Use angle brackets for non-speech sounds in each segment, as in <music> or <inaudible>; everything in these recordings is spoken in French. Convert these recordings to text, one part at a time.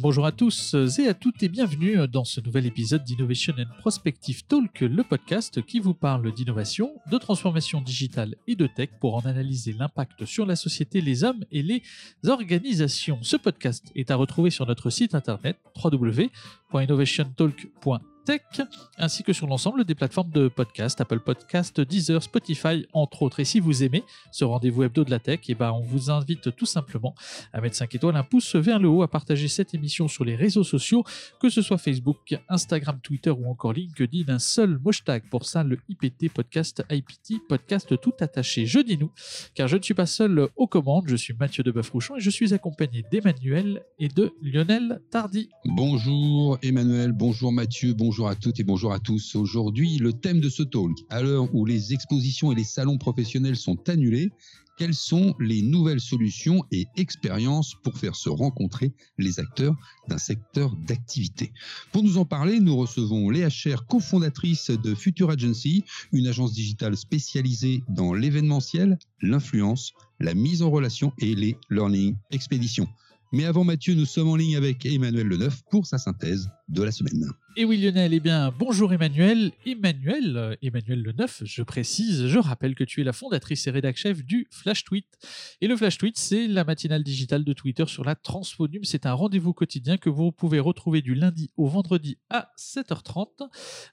bonjour à tous et à toutes et bienvenue dans ce nouvel épisode d'Innovation and Prospective Talk, le podcast qui vous parle d'innovation, de transformation digitale et de tech pour en analyser l'impact sur la société, les hommes et les organisations. Ce podcast est à retrouver sur notre site internet www.innovationtalk.com tech, ainsi que sur l'ensemble des plateformes de podcast, Apple Podcast, Deezer, Spotify, entre autres. Et si vous aimez ce rendez-vous hebdo de la tech, et eh ben on vous invite tout simplement à mettre 5 étoiles, un pouce vers le haut, à partager cette émission sur les réseaux sociaux, que ce soit Facebook, Instagram, Twitter ou encore LinkedIn. Un seul hashtag pour ça, le IPT Podcast, IPT Podcast tout attaché. Je dis nous, car je ne suis pas seul aux commandes, je suis Mathieu de rouchon et je suis accompagné d'Emmanuel et de Lionel Tardy. Bonjour Emmanuel, bonjour Mathieu, bonjour Bonjour à toutes et bonjour à tous. Aujourd'hui, le thème de ce talk, à l'heure où les expositions et les salons professionnels sont annulés, quelles sont les nouvelles solutions et expériences pour faire se rencontrer les acteurs d'un secteur d'activité? Pour nous en parler, nous recevons Léa Cher, cofondatrice de Future Agency, une agence digitale spécialisée dans l'événementiel, l'influence, la mise en relation et les learning expéditions. Mais avant Mathieu, nous sommes en ligne avec Emmanuel Leneuf pour sa synthèse de la semaine. Et oui Lionel, eh bien bonjour Emmanuel. Emmanuel, euh, Emmanuel le 9, je précise, je rappelle que tu es la fondatrice et rédac chef du Flash Tweet. Et le Flash Tweet, c'est la matinale digitale de Twitter sur la Transphonium. C'est un rendez-vous quotidien que vous pouvez retrouver du lundi au vendredi à 7h30.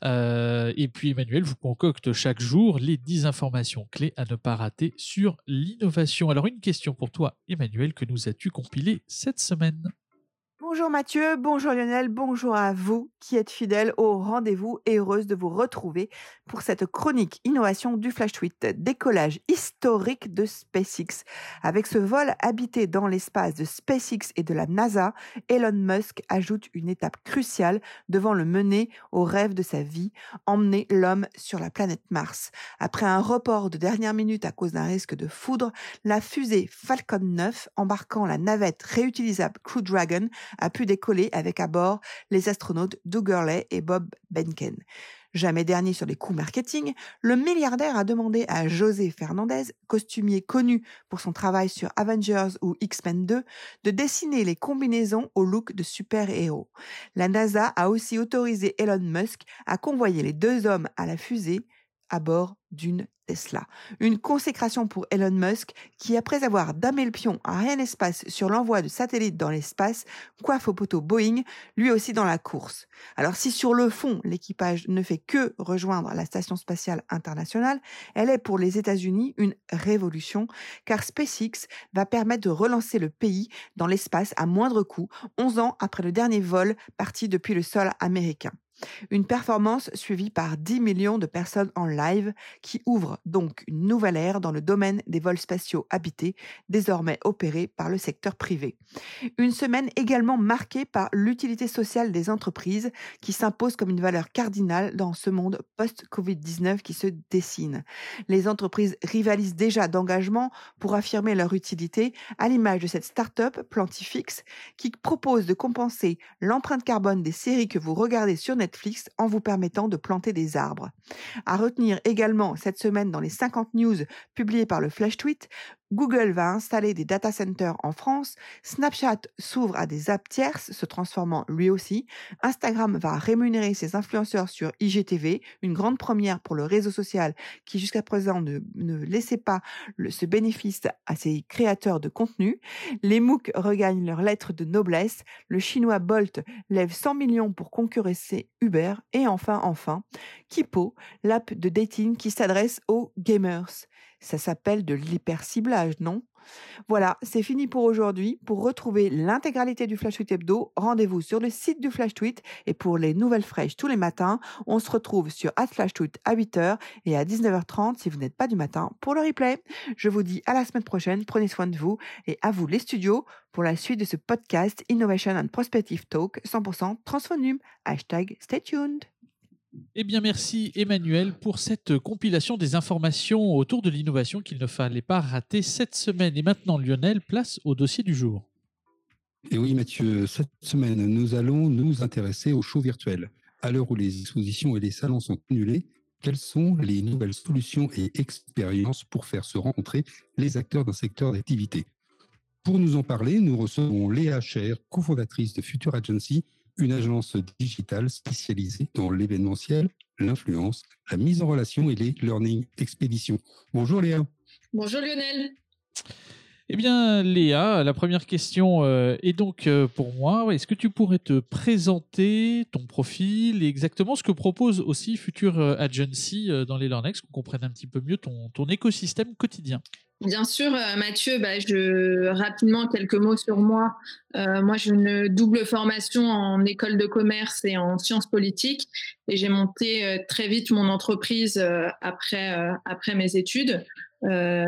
Euh, et puis Emmanuel vous concocte chaque jour les 10 informations clés à ne pas rater sur l'innovation. Alors une question pour toi Emmanuel, que nous as-tu compilé cette semaine? Bonjour Mathieu, bonjour Lionel, bonjour à vous qui êtes fidèles au rendez-vous et heureuse de vous retrouver pour cette chronique innovation du Flash Tweet, décollage historique de SpaceX. Avec ce vol habité dans l'espace de SpaceX et de la NASA, Elon Musk ajoute une étape cruciale devant le mener au rêve de sa vie, emmener l'homme sur la planète Mars. Après un report de dernière minute à cause d'un risque de foudre, la fusée Falcon 9 embarquant la navette réutilisable Crew Dragon a pu décoller avec à bord les astronautes Doug Gurley et Bob Benken. Jamais dernier sur les coûts marketing, le milliardaire a demandé à José Fernandez, costumier connu pour son travail sur Avengers ou X-Men 2, de dessiner les combinaisons au look de super-héros. La NASA a aussi autorisé Elon Musk à convoyer les deux hommes à la fusée à bord d'une Tesla. Une consécration pour Elon Musk qui, après avoir damé le pion à Rien Espace sur l'envoi de satellites dans l'espace, coiffe au poteau Boeing, lui aussi dans la course. Alors si sur le fond, l'équipage ne fait que rejoindre la Station spatiale internationale, elle est pour les États-Unis une révolution, car SpaceX va permettre de relancer le pays dans l'espace à moindre coût, 11 ans après le dernier vol parti depuis le sol américain. Une performance suivie par 10 millions de personnes en live qui ouvre donc une nouvelle ère dans le domaine des vols spatiaux habités, désormais opérés par le secteur privé. Une semaine également marquée par l'utilité sociale des entreprises qui s'impose comme une valeur cardinale dans ce monde post-Covid-19 qui se dessine. Les entreprises rivalisent déjà d'engagement pour affirmer leur utilité à l'image de cette start-up Plantifix qui propose de compenser l'empreinte carbone des séries que vous regardez sur Netflix en vous permettant de planter des arbres. À retenir également cette semaine dans les 50 news publiées par le Flash Tweet, Google va installer des data centers en France, Snapchat s'ouvre à des apps tierces, se transformant lui aussi, Instagram va rémunérer ses influenceurs sur IGTV, une grande première pour le réseau social qui jusqu'à présent ne, laissait pas ce bénéfice à ses créateurs de contenu, les MOOC regagnent leur lettre de noblesse, le chinois Bolt lève 100 millions pour concurrencer Uber, et enfin, enfin, Kipo, l'app de dating qui s'adresse aux gamers. Ça s'appelle de l'hyperciblage, non? Voilà, c'est fini pour aujourd'hui. Pour retrouver l'intégralité du Flash Tweet Hebdo, rendez-vous sur le site du Flash Tweet. Et pour les nouvelles fraîches tous les matins, on se retrouve sur @FlashTweet à 8h et à 19h30 si vous n'êtes pas du matin pour le replay. Je vous dis à la semaine prochaine. Prenez soin de vous et à vous les studios pour la suite de ce podcast Innovation and Prospective Talk 100% Transphonium. Hashtag stay tuned. Eh bien, merci Emmanuel pour cette compilation des informations autour de l'innovation qu'il ne fallait pas rater cette semaine. Et maintenant, Lionel, place au dossier du jour. Et oui, Mathieu, cette semaine, nous allons nous intéresser aux shows virtuels. À l'heure où les expositions et les salons sont annulés, quelles sont les nouvelles solutions et expériences pour faire se rencontrer les acteurs d'un secteur d'activité? Pour nous en parler, nous recevons Léa Cher, cofondatrice de Future Agency, une agence digitale spécialisée dans l'événementiel, l'influence, la mise en relation et les learning expéditions. Bonjour Léa. Bonjour Lionel. Eh bien, Léa, la première question euh, est donc euh, pour moi. Est-ce que tu pourrais te présenter ton profil et exactement ce que propose aussi Future euh, Agency dans les Learnex, qu'on comprenne un petit peu mieux ton, écosystème quotidien? Bien sûr, Mathieu, bah, je, rapidement quelques mots sur moi. moi, j'ai une double formation en école de commerce et en sciences politiques et j'ai monté très vite mon entreprise après mes études. Euh,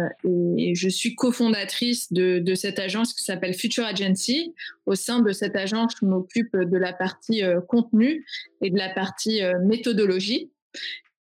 et je suis cofondatrice de, cette agence qui s'appelle Future Agency. Au sein de cette agence, je m'occupe de la partie euh, contenu et de la partie euh, méthodologie.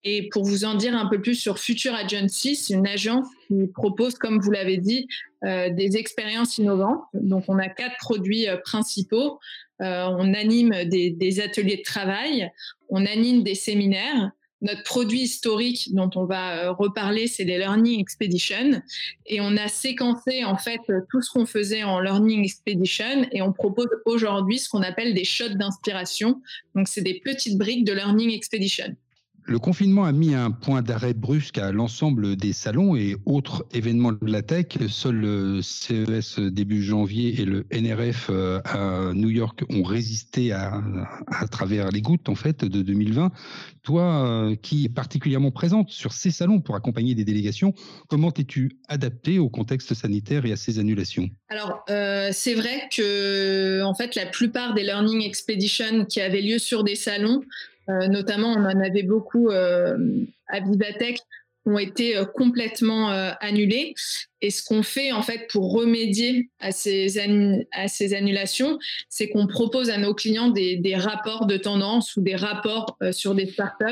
Et pour vous en dire un peu plus sur Future Agency, c'est une agence qui propose, comme vous l'avez dit, des expériences innovantes. Donc, on a quatre produits principaux. on anime des, ateliers de travail, on anime des séminaires notre produit historique dont on va euh, reparler, c'est les Learning Expedition. Et on a séquencé en fait tout ce qu'on faisait en Learning Expedition et on propose aujourd'hui ce qu'on appelle des shots d'inspiration. Donc c'est des petites briques de Learning Expedition. Le confinement a mis un point d'arrêt brusque à l'ensemble des salons et autres événements de la tech. Seul le CES début janvier et le NRF euh, à New York ont résisté à, travers les gouttes en fait de 2020. Toi, euh, qui es particulièrement présente sur ces salons pour accompagner des délégations, comment t'es-tu adapté au contexte sanitaire et à ces annulations? Alors, euh, c'est vrai que en fait, la plupart des Learning Expeditions qui avaient lieu sur des salons notamment, on en avait beaucoup euh, à Vivatech ont été euh, complètement annulés. Et ce qu'on fait en fait pour remédier à ces, à ces annulations, c'est qu'on propose à nos clients des, rapports de tendance ou des rapports sur des startups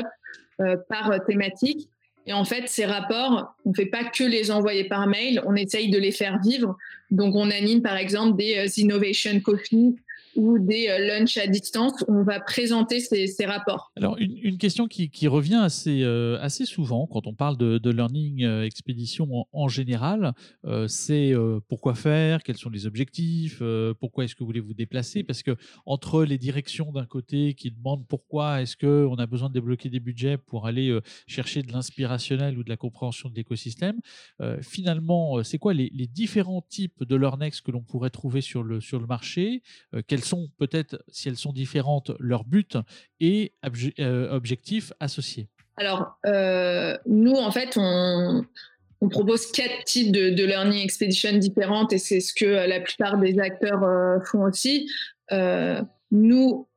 par thématique. Et en fait, ces rapports, on ne fait pas que les envoyer par mail, on essaye de les faire vivre. Donc, on anime par exemple des Innovation Coffee ou des euh, lunchs à distance où on va présenter ces, rapports. Alors, une, question qui, revient assez, euh, assez souvent quand on parle de, learning euh, expédition en, général, c'est pourquoi faire, quels sont les objectifs, pourquoi est-ce que vous voulez vous déplacer? Parce que entre les directions d'un côté qui demandent pourquoi est-ce qu'on a besoin de débloquer des budgets pour aller chercher de l'inspirationnel ou de la compréhension de l'écosystème, finalement, c'est quoi les, différents types de learnex que l'on pourrait trouver sur le, sur le marché? Quels sont peut-être, si elles sont différentes, leurs buts et euh, objectifs associés Alors, euh, nous, en fait, on, propose quatre types de, learning expedition différentes et c'est ce que la plupart des acteurs euh, font aussi. nous,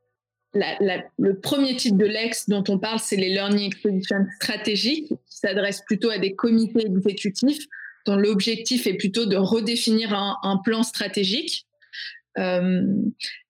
le premier type de LEX dont on parle, c'est les learning expeditions stratégiques qui s'adressent plutôt à des comités exécutifs dont l'objectif est plutôt de redéfinir un plan stratégique. Euh,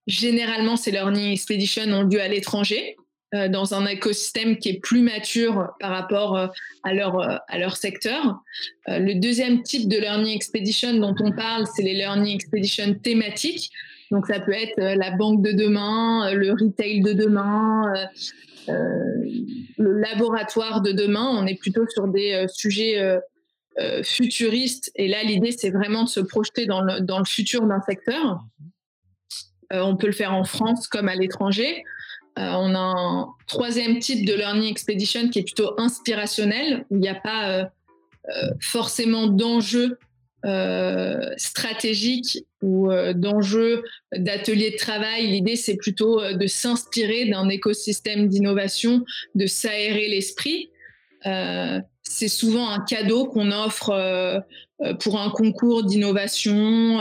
Généralement, ces learning expeditions ont lieu à l'étranger, euh, dans un écosystème qui est plus mature par rapport euh, à, leur, à leur secteur. le deuxième type de learning expedition dont on parle, c'est les learning expeditions thématiques. Donc, ça peut être la banque de demain, le retail de demain, le laboratoire de demain. On est plutôt sur des sujets futuristes. Et là, l'idée, c'est vraiment de se projeter dans le, dans le futur d'un secteur. Euh, on peut le faire en France comme à l'étranger. Euh, on a un troisième type de learning expedition qui est plutôt inspirationnel, où il n'y a pas euh, forcément d'enjeux stratégiques ou d'enjeux d'ateliers de travail. L'idée, c'est plutôt de s'inspirer d'un écosystème d'innovation, de s'aérer l'esprit. c'est souvent un cadeau qu'on offre pour un concours d'innovation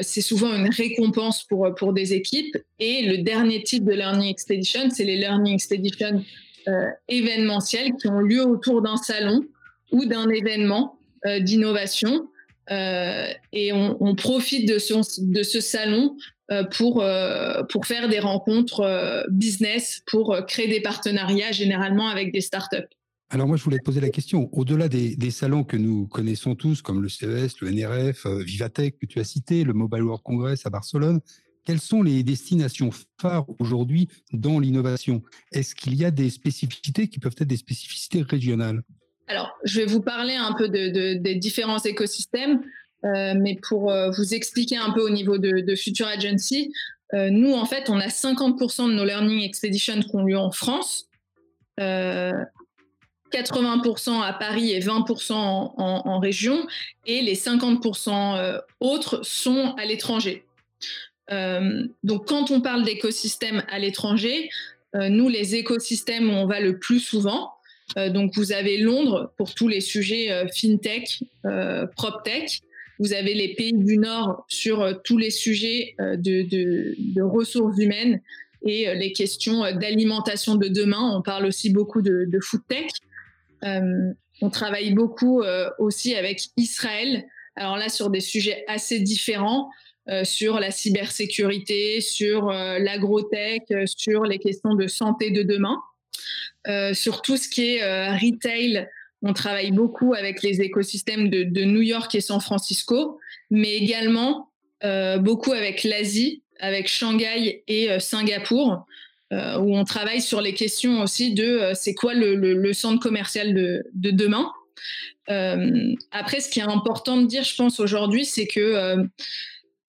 c'est souvent une récompense pour, pour des équipes. Et le dernier type de Learning Expedition, c'est les Learning Expedition euh, événementiels qui ont lieu autour d'un salon ou d'un événement euh, d'innovation. et on, profite de ce, de ce salon pour, pour faire des rencontres business, pour créer des partenariats généralement avec des startups. Alors moi, je voulais te poser la question, au-delà des, salons que nous connaissons tous, comme le CES, le NRF, euh, Vivatech que tu as cité, le Mobile World Congress à Barcelone, quelles sont les destinations phares aujourd'hui dans l'innovation? Est-ce qu'il y a des spécificités qui peuvent être des spécificités régionales? Alors, je vais vous parler un peu de, des différents écosystèmes. mais pour vous expliquer un peu au niveau de, de Future Agency, nous, en fait, on a 50% de nos Learning Expeditions qui ont lieu en France. 80% à Paris et 20% en, région, et les 50% euh, autres sont à l'étranger. Euh, donc quand on parle d'écosystèmes à l'étranger, euh, nous, les écosystèmes où on va le plus souvent, donc vous avez Londres pour tous les sujets fintech, proptech, vous avez les pays du Nord sur tous les sujets de, ressources humaines et les questions d'alimentation de demain. On parle aussi beaucoup de, de. Euh, on travaille beaucoup euh, aussi avec Israël. Alors là, sur des sujets assez différents, euh, sur la cybersécurité, sur l'agrotech, sur les questions de santé de demain. sur tout ce qui est retail, on travaille beaucoup avec les écosystèmes de, New York et San Francisco, mais également beaucoup avec l'Asie, avec Shanghai et Singapour. Euh, où on travaille sur les questions aussi de euh, c'est quoi le, centre commercial de, demain. Euh, après, ce qui est important de dire, je pense, aujourd'hui, c'est que,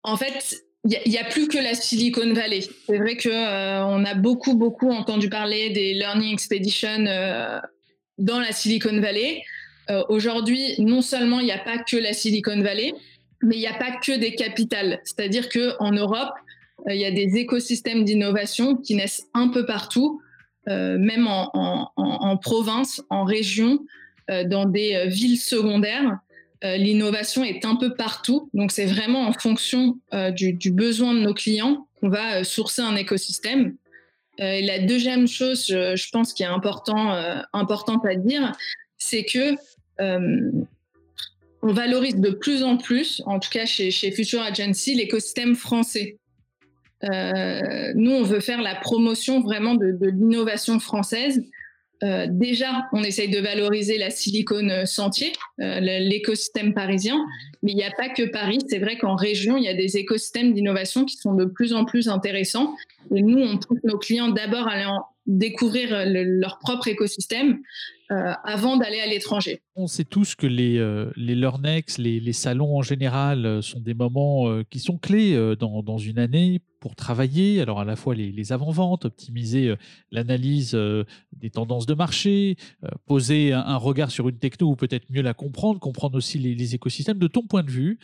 en fait, il n'y a, plus que la Silicon Valley. C'est vrai qu'on a beaucoup, beaucoup entendu parler des Learning Expeditions dans la Silicon Valley. aujourd'hui, non seulement il n'y a pas que la Silicon Valley, mais il n'y a pas que des capitales. C'est-à-dire qu'en Europe, il y a des écosystèmes d'innovation qui naissent un peu partout, euh, même en, province, en région, euh, dans des villes secondaires. L'innovation est un peu partout, donc c'est vraiment en fonction du, besoin de nos clients qu'on va sourcer un écosystème. la deuxième chose, je, pense, qui est important, importante à dire, c'est que on valorise de plus en plus, en tout cas chez Future Agency, l'écosystème français. Euh, nous, on veut faire la promotion vraiment de, l'innovation française. Euh, déjà, on essaye de valoriser la silicone sentier, euh, l'écosystème parisien, mais il n'y a pas que Paris. C'est vrai qu'en région, il y a des écosystèmes d'innovation qui sont de plus en plus intéressants. Et nous, on pousse nos clients d'abord à aller découvrir leur propre écosystème avant d'aller à l'étranger. On sait tous que les, les Learnex, les, les, salons en général, sont des moments qui sont clés dans, dans une année pour travailler, alors à la fois les, avant-ventes, optimiser euh, l'analyse euh, des tendances de marché, euh, poser un, regard sur une techno ou peut-être mieux la comprendre, comprendre aussi les, écosystèmes. De ton point de vue,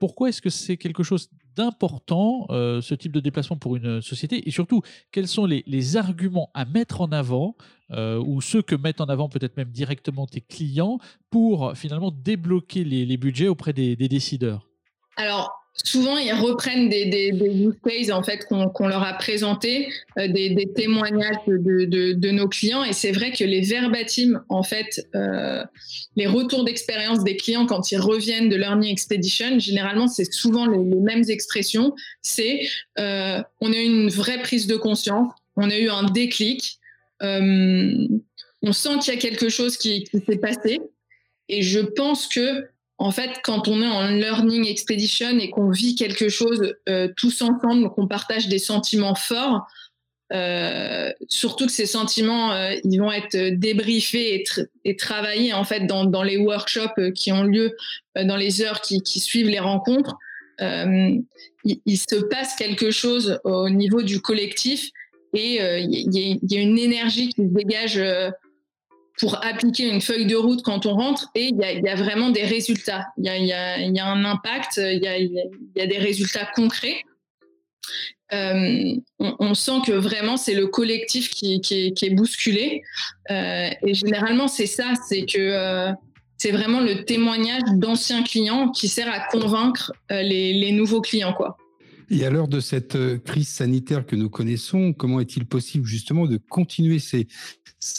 pourquoi est-ce que c'est quelque chose d'important, ce type de déplacement pour une société? Et surtout, quels sont les, arguments à mettre en avant ou ceux que mettent en avant peut-être même directement tes clients pour finalement débloquer les, budgets auprès des, décideurs Alors, souvent ils reprennent des, des, use cases en fait qu'on leur a présentés, euh, des, témoignages de, nos clients et c'est vrai que les verbatim en fait, euh, les retours d'expérience des clients quand ils reviennent de Learning Expedition, généralement c'est souvent les, mêmes expressions. C'est euh, on a eu une vraie prise de conscience, on a eu un déclic, euh, on sent qu'il y a quelque chose qui, s'est passé et je pense que en fait, quand on est en learning expedition et qu'on vit quelque chose euh, tous ensemble, qu'on partage des sentiments forts, euh, surtout que ces sentiments, euh, ils vont être débriefés et, travaillés en fait dans, les workshops qui ont lieu dans les heures qui, suivent les rencontres. Il, se passe quelque chose au niveau du collectif et il y, a une énergie qui se dégage pour appliquer une feuille de route quand on rentre et il y a, vraiment des résultats. Il y a, un impact, il y a, des résultats concrets. Euh, on, sent que vraiment c'est le collectif qui, est, bousculé. Euh, et généralement, c'est ça, c'est que euh, c'est vraiment le témoignage d'anciens clients qui sert à convaincre les, les nouveaux clients. quoi. Et à l'heure de cette crise sanitaire que nous connaissons, comment est-il possible justement de continuer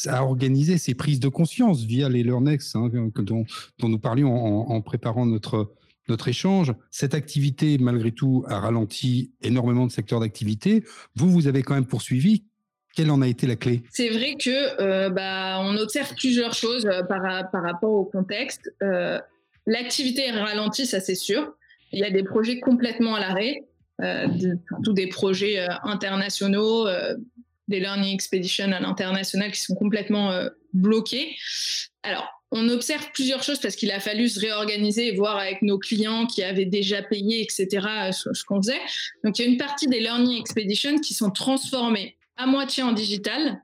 à organiser ces prises de conscience via les LearnX hein, dont, nous parlions en, préparant notre, notre échange? Cette activité, malgré tout, a ralenti énormément de secteurs d'activité. Vous, vous avez quand même poursuivi. Quelle en a été la clé? C'est vrai que euh, bah, on observe plusieurs choses euh, par, par rapport au contexte. Euh, l'activité est ralentie, ça c'est sûr. Il y a des projets complètement à l'arrêt, surtout des projets internationaux, des Learning Expeditions à l'international qui sont complètement euh, bloqués. Alors, on observe plusieurs choses parce qu'il a fallu se réorganiser et voir avec nos clients qui avaient déjà payé, etc., ce, qu'on faisait. Donc, il y a une partie des Learning Expeditions qui sont transformées à moitié en digital,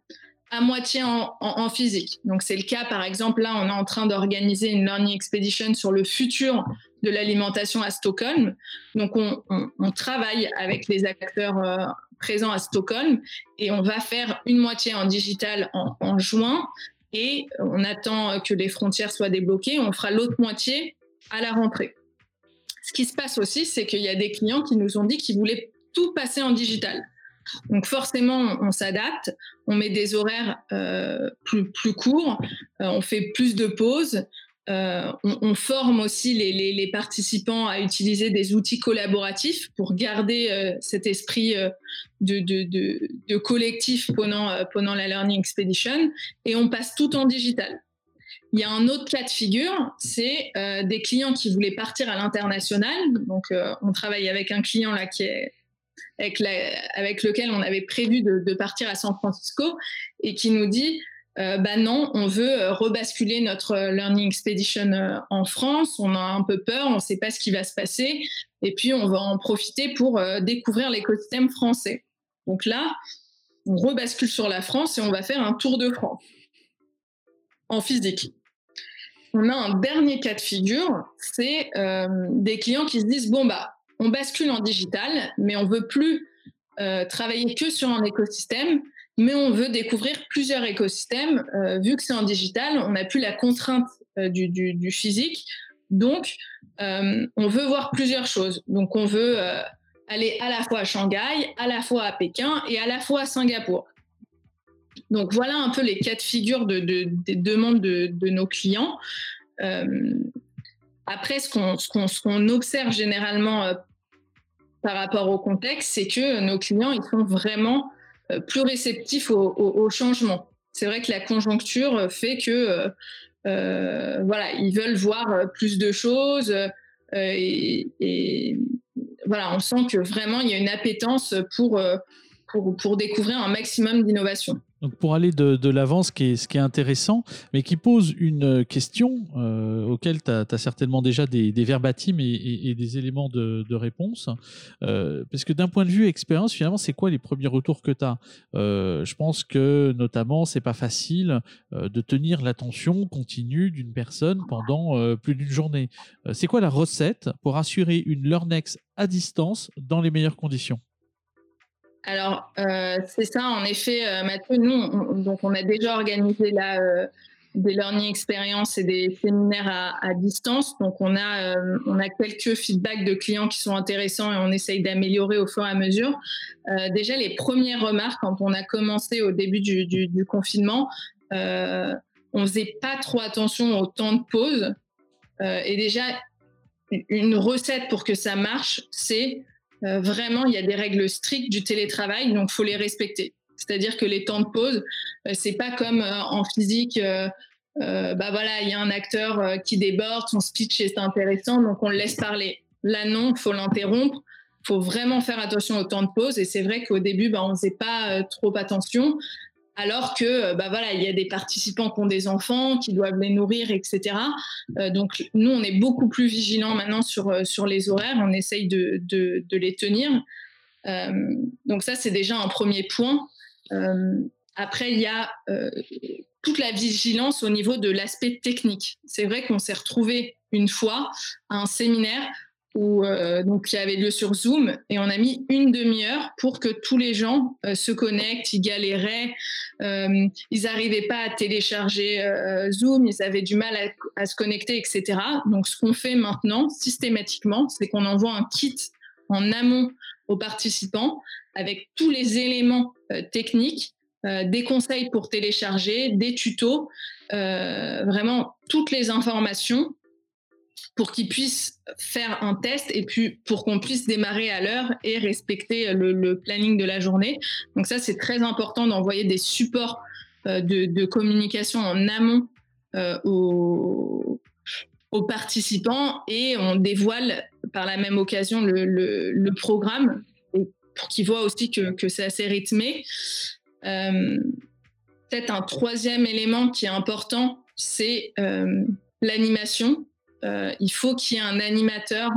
à moitié en, physique. Donc, c'est le cas, par exemple, là, on est en train d'organiser une Learning Expedition sur le futur de l'alimentation à Stockholm. Donc, on, travaille avec les acteurs euh, présents à Stockholm et on va faire une moitié en digital en juin et on attend que les frontières soient débloquées. On fera l'autre moitié à la rentrée. Ce qui se passe aussi, c'est qu'il y a des clients qui nous ont dit qu'ils voulaient tout passer en digital. Donc forcément, on, s'adapte, on met des horaires euh, plus, plus courts, euh, on fait plus de pauses, euh, on, forme aussi les, participants à utiliser des outils collaboratifs pour garder euh, cet esprit euh, de, collectif pendant, la Learning Expedition et on passe tout en digital. Il y a un autre cas de figure, c'est des clients qui voulaient partir à l'international. Donc, on travaille avec un client là qui est avec, lequel on avait prévu de, partir à San Francisco et qui nous dit euh, bah non, on veut euh, rebasculer notre euh, Learning Expedition en France. On a un peu peur, on ne sait pas ce qui va se passer. Et puis, on va en profiter pour découvrir l'écosystème français. Donc là, on rebascule sur la France et on va faire un tour de France en physique. On a un dernier cas de figure, c'est des clients qui se disent bon bah on bascule en digital, mais on veut plus travailler que sur un écosystème mais on veut découvrir plusieurs écosystèmes. Euh, vu que c'est en digital, on n'a plus la contrainte euh, du, physique. Donc, euh, on veut voir plusieurs choses. Donc, on veut aller à la fois à Shanghai, à la fois à Pékin et à la fois à Singapour. Donc, voilà un peu les cas de figure de, des demandes de, nos clients. après, ce qu'on observe généralement par rapport au contexte, c'est que nos clients, ils sont vraiment plus réceptifs au, changement. C'est vrai que la conjoncture fait que euh, euh, voilà, ils veulent voir plus de choses et, voilà, on sent que vraiment il y a une appétence pour, pour découvrir un maximum d'innovation. Donc pour aller de, l'avant, ce, qui est, intéressant, mais qui pose une euh, question euh, auquel tu as, certainement déjà des, des verbatims et, des éléments de, réponse. Euh, parce que d'un point de vue expérience, finalement, c'est quoi les premiers retours que tu as Je pense que notamment, c'est pas facile de tenir l'attention continue d'une personne pendant plus d'une journée. c'est quoi la recette pour assurer une Learnex à distance dans les meilleures conditions? Alors, euh, c'est ça, en effet, euh, Mathieu. Nous, on, donc, on a déjà organisé là, euh, des learning experiences et des séminaires à, distance. Donc, on a, on a quelques feedbacks de clients qui sont intéressants et on essaye d'améliorer au fur et à mesure. déjà, les premières remarques, quand on a commencé au début du, confinement, on faisait pas trop attention au temps de pause. et déjà, une recette pour que ça marche, c'est euh, vraiment, il y a des règles strictes du télétravail, donc faut les respecter. C'est-à-dire que les temps de pause, euh, c'est pas comme euh, en physique. bah voilà, il y a un acteur qui déborde, son speech est intéressant, donc on le laisse parler. Là non, faut l'interrompre. Faut vraiment faire attention au temps de pause. Et c'est vrai qu'au début, bah, on faisait pas trop attention alors que euh, bah voilà, il y a des participants qui ont des enfants, qui doivent les nourrir, etc. Euh, donc nous, on est beaucoup plus vigilants maintenant sur, euh, sur les horaires, on essaye de, de, les tenir. donc ça, c'est déjà un premier point. après, il y a toute la vigilance au niveau de l'aspect technique. C'est vrai qu'on s'est retrouvé une fois à un séminaire où euh, donc qui avait lieu sur Zoom et on a mis une demi-heure pour que tous les gens euh, se connectent, ils galéraient, euh, ils n'arrivaient pas à télécharger Zoom, ils avaient du mal à, se connecter, etc. Donc ce qu'on fait maintenant systématiquement, c'est qu'on envoie un kit en amont aux participants avec tous les éléments techniques, des conseils pour télécharger, des tutos, vraiment toutes les informations pour qu'ils puissent faire un test et puis pour qu'on puisse démarrer à l'heure et respecter le, planning de la journée. Donc ça, c'est très important d'envoyer des supports euh, de, communication en amont euh, aux, participants et on dévoile par la même occasion le, programme pour qu'ils voient aussi que, c'est assez rythmé. Euh, peut-être un troisième élément qui est important, c'est l'animation. Il faut qu'il y ait un animateur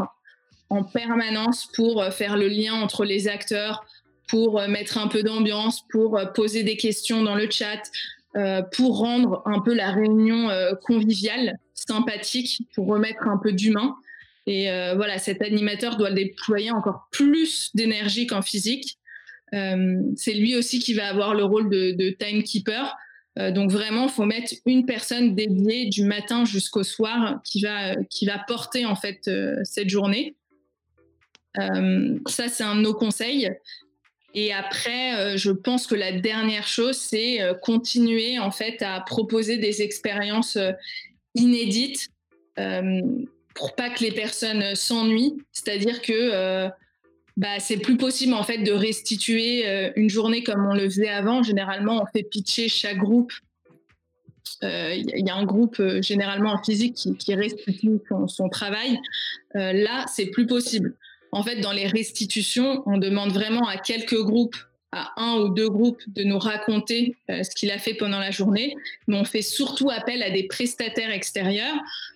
en permanence pour faire le lien entre les acteurs, pour mettre un peu d'ambiance, pour poser des questions dans le chat, pour rendre un peu la réunion conviviale, sympathique, pour remettre un peu d'humain. Et voilà, cet animateur doit déployer encore plus d'énergie qu'en physique. c'est lui aussi qui va avoir le rôle de, de timekeeper. Donc vraiment, faut mettre une personne dédiée du matin jusqu'au soir qui va qui va porter en fait cette journée. ça, c'est un de nos conseils. Et après, je pense que la dernière chose, c'est continuer en fait à proposer des expériences inédites pour pas que les personnes s'ennuient. C'est-à-dire que bah, c'est plus possible en fait de restituer une journée comme on le faisait avant. Généralement, on fait pitcher chaque groupe. Il y, a un groupe généralement en physique qui, restitue son, son travail. là, c'est plus possible. En fait, dans les restitutions, on demande vraiment à quelques groupes, à un ou deux groupes, de nous raconter euh, ce qu'il a fait pendant la journée. Mais on fait surtout appel à des prestataires extérieurs, euh,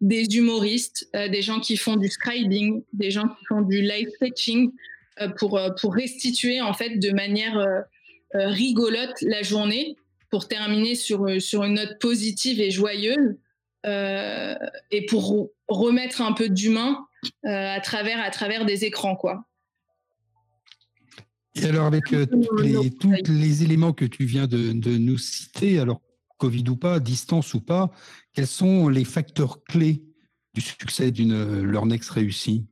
des humoristes, euh, des gens qui font du scribing, des gens qui font du live sketching, pour, pour restituer en fait de manière rigolote la journée, pour terminer sur, sur une note positive et joyeuse. et pour remettre un peu d'humain euh, à travers à travers des écrans quoi. Et alors avec euh, les, tous les éléments que tu viens de, nous citer, alors Covid ou pas, distance ou pas, quels sont les facteurs clés du succès d'une Learnex réussie?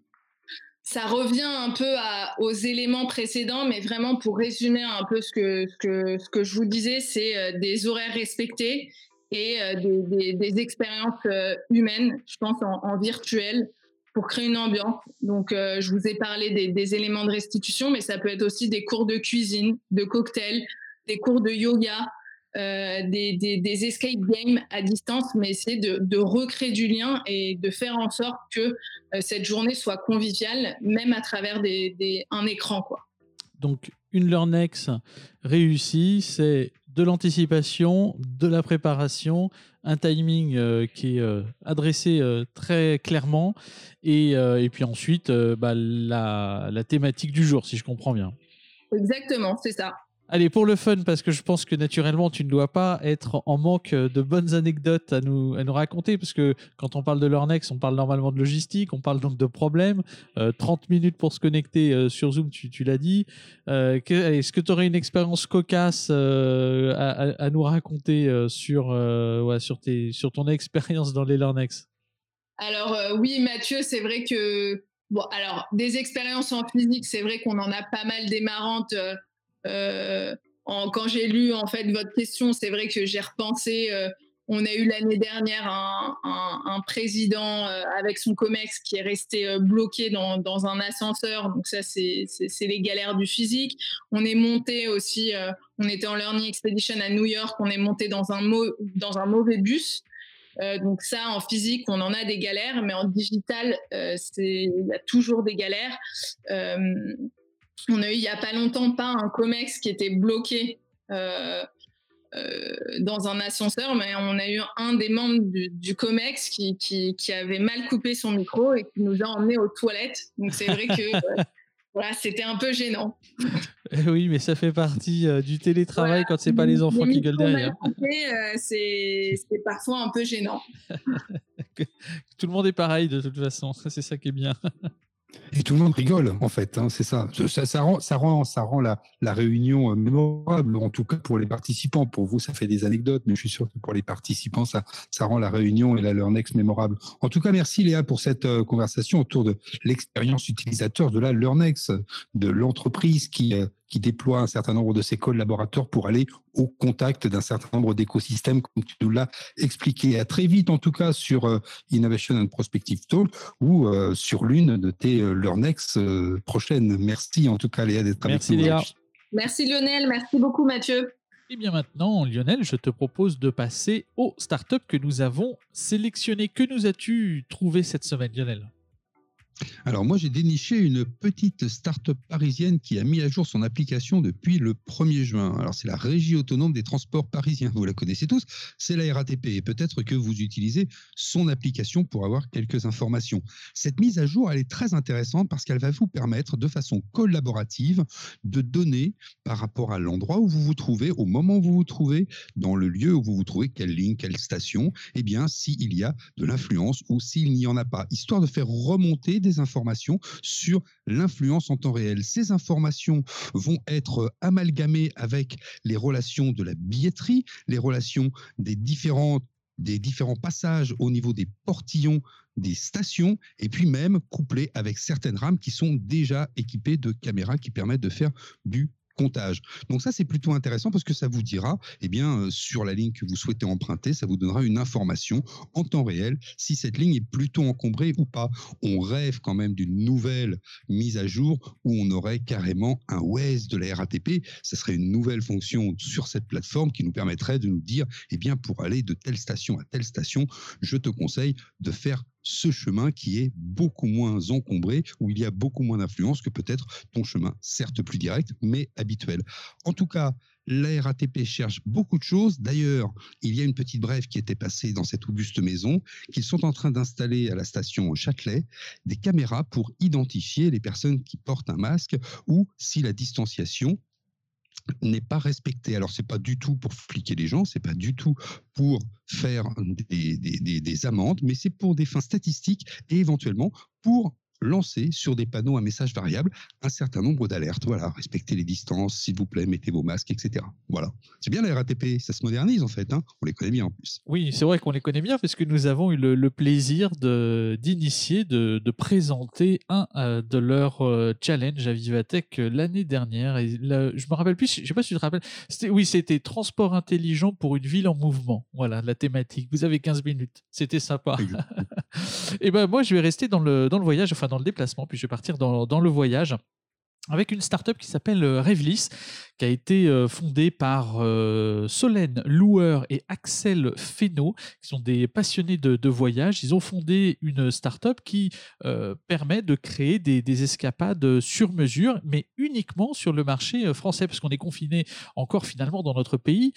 Ça revient un peu aux éléments précédents, mais vraiment pour résumer un peu ce que, ce que, je vous disais, c'est euh, des horaires respectés et des, expériences humaines, je pense en virtuel, pour créer une ambiance. Donc, euh, je vous ai parlé des, éléments de restitution, mais ça peut être aussi des cours de cuisine, de cocktail, des cours de yoga, euh, des, des, escape games à distance, mais essayer de, recréer du lien et de faire en sorte que euh, cette journée soit conviviale, même à travers des, un écran. Quoi. Donc, une Learnex réussie, c'est de l'anticipation, de la préparation, un timing euh, qui est euh, adressé euh, très clairement, et, puis ensuite bah, la, la thématique du jour, si je comprends bien. Exactement, c'est ça. Allez, pour le fun, parce que je pense que naturellement, tu ne dois pas être en manque de bonnes anecdotes à nous, à nous raconter, parce que quand on parle de Learnex, on parle normalement de logistique, on parle donc de problèmes. 30 euh, minutes pour se connecter euh, sur Zoom, tu, tu l'as dit. Euh, est-ce que tu aurais une expérience cocasse à, à, nous raconter sur, ouais, sur, tes, sur ton expérience dans les Learnex Alors oui, Mathieu, c'est vrai que... Bon, alors, des expériences en physique, c'est vrai qu'on en a pas mal démarrantes euh, quand j'ai lu en fait votre question, c'est vrai que j'ai repensé. Euh, on a eu l'année dernière un, président euh, avec son COMEX qui est resté bloqué dans, un ascenseur. Donc ça, c'est les galères du physique. On est monté aussi, on était en Learning Expedition à New York, on est monté dans un, dans un mauvais bus. donc ça, en physique, on en a des galères, mais en digital, il y a toujours des galères. On a eu il n'y a pas longtemps pas un COMEX qui était bloqué euh, euh, dans un ascenseur, mais on a eu un des membres du, COMEX qui, qui, avait mal coupé son micro et qui nous a emmenés aux toilettes. Donc c'est vrai que <laughs> euh, voilà, c'était un peu gênant. Eh oui, mais ça fait partie du télétravail quand c'est pas les enfants qui gueulent derrière. c'est parfois un peu gênant. <laughs> Tout le monde est pareil de toute façon, c'est ça qui est bien. <laughs> Et tout le monde rigole, en fait, hein, c'est ça. Ça, rend, la, réunion euh, mémorable, en tout cas pour les participants. Pour vous, ça fait des anecdotes, mais je suis sûr que pour les participants, ça, ça rend la réunion et la Learnex mémorable. En tout cas, merci Léa pour cette euh, conversation autour de l'expérience utilisateur de la Learnex, de l'entreprise qui, euh, qui déploie un certain nombre de ses collaborateurs pour aller au contact d'un certain nombre d'écosystèmes, comme tu nous l'as expliqué. À très vite, en tout cas, sur euh, Innovation and Prospective Talk ou euh, sur l'une de tes euh, Learnex prochaines. Merci en tout cas, Léa, d'être avec nous. Léa. Merci Lionel, merci beaucoup Mathieu. Et bien maintenant, Lionel, je te propose de passer aux startups que nous avons sélectionnées. Que nous as-tu trouvé cette semaine, Lionel? Alors moi j'ai déniché une petite start-up parisienne qui a mis à jour son application depuis le 1er juin. Alors c'est la Régie autonome des transports parisiens, vous la connaissez tous, c'est la RATP et peut-être que vous utilisez son application pour avoir quelques informations. Cette mise à jour elle est très intéressante parce qu'elle va vous permettre de façon collaborative de donner par rapport à l'endroit où vous vous trouvez, au moment où vous vous trouvez, dans le lieu où vous vous trouvez, quelle ligne, quelle station, et eh bien s'il y a de l'influence ou s'il n'y en a pas, histoire de faire remonter des informations sur l'influence en temps réel. Ces informations vont être amalgamées avec les relations de la billetterie, les relations des différents des différents passages au niveau des portillons des stations et puis même couplées avec certaines rames qui sont déjà équipées de caméras qui permettent de faire du Donc ça, c'est plutôt intéressant parce que ça vous dira, eh bien, euh, sur la ligne que vous souhaitez emprunter, ça vous donnera une information en temps réel si cette ligne est plutôt encombrée ou pas. On rêve quand même d'une nouvelle mise à jour où on aurait carrément un Waze de la RATP. Ça serait une nouvelle fonction sur cette plateforme qui nous permettrait de nous dire, eh bien, pour aller de telle station à telle station, je te conseille de faire ce chemin qui est beaucoup moins encombré, où il y a beaucoup moins d'influence que peut-être ton chemin, certes plus direct, mais habituel. En tout cas, la RATP cherche beaucoup de choses. D'ailleurs, il y a une petite brève qui était passée dans cette auguste maison, qu'ils sont en train d'installer à la station Châtelet des caméras pour identifier les personnes qui portent un masque ou si la distanciation n'est pas respecté. Alors c'est pas du tout pour fliquer les gens, c'est pas du tout pour faire des amendes, mais c'est pour des fins statistiques et éventuellement pour lancer sur des panneaux à message variable un certain nombre d'alertes. Voilà, respectez les distances, s'il vous plaît, mettez vos masques, etc. Voilà. C'est bien la RATP, ça se modernise en fait. Hein. On les connaît bien en plus. Oui, c'est vrai qu'on les connaît bien parce que nous avons eu le, plaisir d'initier, de, de, présenter un euh, de leurs euh, challenges à Vivatech euh, l'année dernière. Et je me rappelle plus, je sais pas si tu te rappelles. Oui, c'était transport intelligent pour une ville en mouvement. Voilà, la thématique. Vous avez 15 minutes. C'était sympa. et <laughs> ben moi, je vais rester dans le, dans le voyage, enfin dans le déplacement, puis je vais partir dans, dans le voyage avec une startup qui s'appelle euh, Revlis, qui a été euh, fondée par euh, Solène Loueur et Axel Fesneau, qui sont des passionnés de, voyage. Ils ont fondé une startup qui permet de créer des, escapades sur mesure, mais uniquement sur le marché français, parce qu'on est confiné encore finalement dans notre pays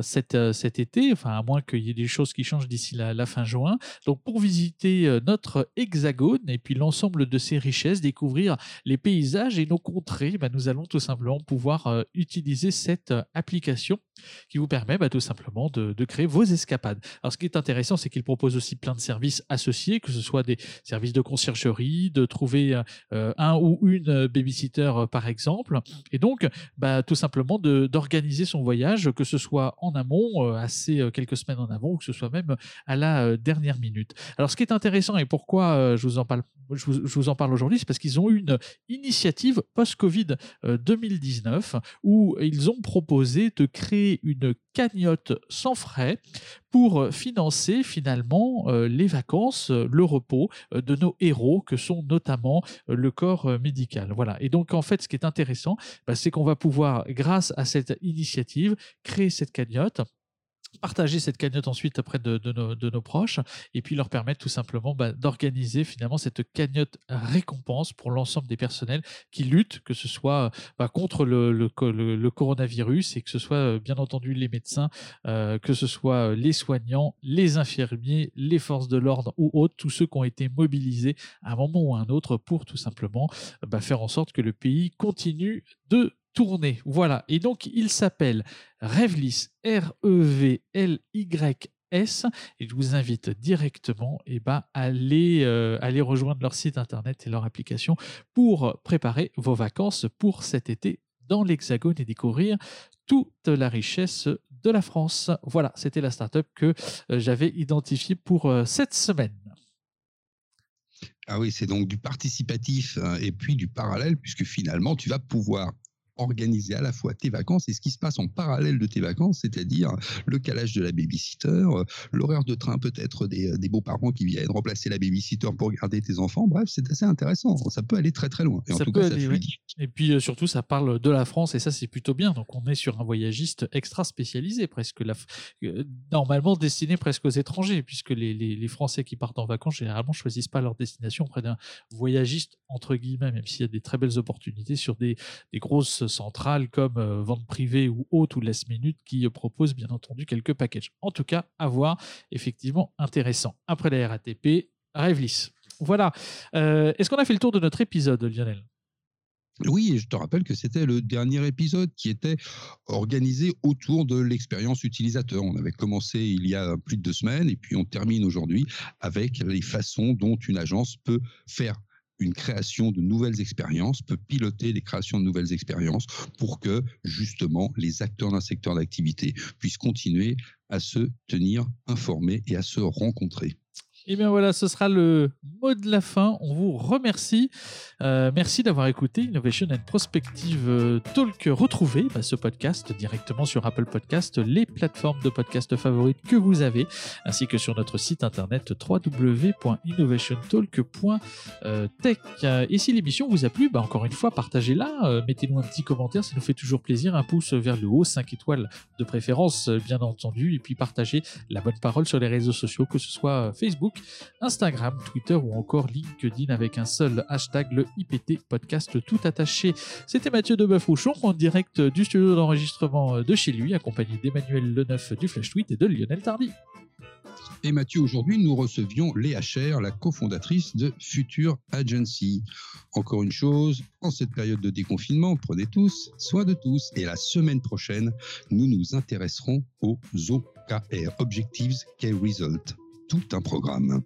cet, été, enfin à moins qu'il y ait des choses qui changent d'ici la, fin juin. Donc pour visiter notre hexagone et puis l'ensemble de ses richesses, découvrir les paysages et nos contrer, bah, nous allons tout simplement pouvoir euh, utiliser cette euh, application qui vous permet bah, tout simplement de, créer vos escapades. Alors ce qui est intéressant, c'est qu'il propose aussi plein de services associés, que ce soit des services de conciergerie, de trouver euh, un ou une babysitter par exemple, et donc bah, tout simplement d'organiser son voyage, que ce soit en amont, assez quelques semaines en avant, ou que ce soit même à la dernière minute. Alors ce qui est intéressant et pourquoi je vous en parle, je vous en parle aujourd'hui, c'est parce qu'ils ont eu une initiative post-Covid 2019 euh, où ils ont proposé de créer une cagnotte sans frais pour financer finalement euh, les vacances, euh, le repos de nos héros que sont notamment le corps médical. Voilà. Et donc en fait, ce qui est intéressant, bah, c'est qu'on va pouvoir, grâce à cette initiative, créer cette cagnotte partager cette cagnotte ensuite auprès de, nos, proches et puis leur permettre tout simplement bah, d'organiser finalement cette cagnotte récompense pour l'ensemble des personnels qui luttent, que ce soit bah, contre le, coronavirus et que ce soit euh, bien entendu les médecins, euh, que ce soit les soignants, les infirmiers, les forces de l'ordre ou autres, tous ceux qui ont été mobilisés à un moment ou à un autre pour tout simplement bah, faire en sorte que le pays continue de tourner. Voilà. Et donc, il s'appelle Revlis, R-E-V-L-Y-S. Et je vous invite directement eh ben, à aller, euh, aller rejoindre leur site internet et leur application pour préparer vos vacances pour cet été dans l'Hexagone et découvrir toute la richesse de la France. Voilà, c'était la startup que euh, j'avais identifiée pour euh, cette semaine. Ah oui, c'est donc du participatif et puis du parallèle, puisque finalement, tu vas pouvoir organiser à la fois tes vacances et ce qui se passe en parallèle de tes vacances, c'est-à-dire le calage de la babysitter, euh, l'horaire de train peut-être des, des beaux-parents qui viennent remplacer la babysitter pour garder tes enfants. Bref, c'est assez intéressant. Ça peut aller très très loin. Et en tout cas, ça Et puis euh, surtout, ça parle de la France et ça, c'est plutôt bien. Donc on est sur un voyagiste extra spécialisé, presque la, euh, normalement destiné presque aux étrangers, puisque les, les, Français qui partent en vacances généralement choisissent pas leur destination auprès d'un voyagiste entre guillemets, même s'il y a des très belles opportunités sur des, des grosses centrales comme euh, vente privée ou haute ou last minute qui euh, propose bien entendu quelques packages. En tout cas, à voir, effectivement intéressant. Après la RATP, Revlis. Voilà. Euh, est-ce qu'on a fait le tour de notre épisode, Lionel? Oui, et je te rappelle que c'était le dernier épisode qui était organisé autour de l'expérience utilisateur. On avait commencé il y a plus de deux semaines et puis on termine aujourd'hui avec les façons dont une agence peut faire une création de nouvelles expériences, peut piloter les créations de nouvelles expériences pour que justement les acteurs d'un secteur d'activité puissent continuer à se tenir informés et à se rencontrer. Et eh bien voilà, ce sera le mot de la fin. On vous remercie. Euh, merci d'avoir écouté Innovation and Prospective euh, Talk. Retrouvez bah, ce podcast directement sur Apple Podcast, les plateformes de podcast favorites que vous avez, ainsi que sur notre site internet www.innovationtalk.tech. Et si l'émission vous a plu, bah, encore une fois, partagez-la. Euh, mettez-nous un petit commentaire, ça nous fait toujours plaisir. Un pouce vers le haut, 5 étoiles de préférence, bien entendu. Et puis partagez la bonne parole sur les réseaux sociaux, que ce soit Facebook Instagram, Twitter ou encore LinkedIn avec un seul hashtag, le IPT Podcast tout attaché. C'était Mathieu de Rouchon en direct du studio d'enregistrement de chez lui, accompagné d'Emmanuel Leneuf du Flash Tweet et de Lionel Tardy. Et Mathieu, aujourd'hui, nous recevions Léa Cher, la cofondatrice de Future Agency. Encore une chose, en cette période de déconfinement, prenez tous soin de tous. Et la semaine prochaine, nous nous intéresserons aux OKR, Objectives Key Result tout un programme.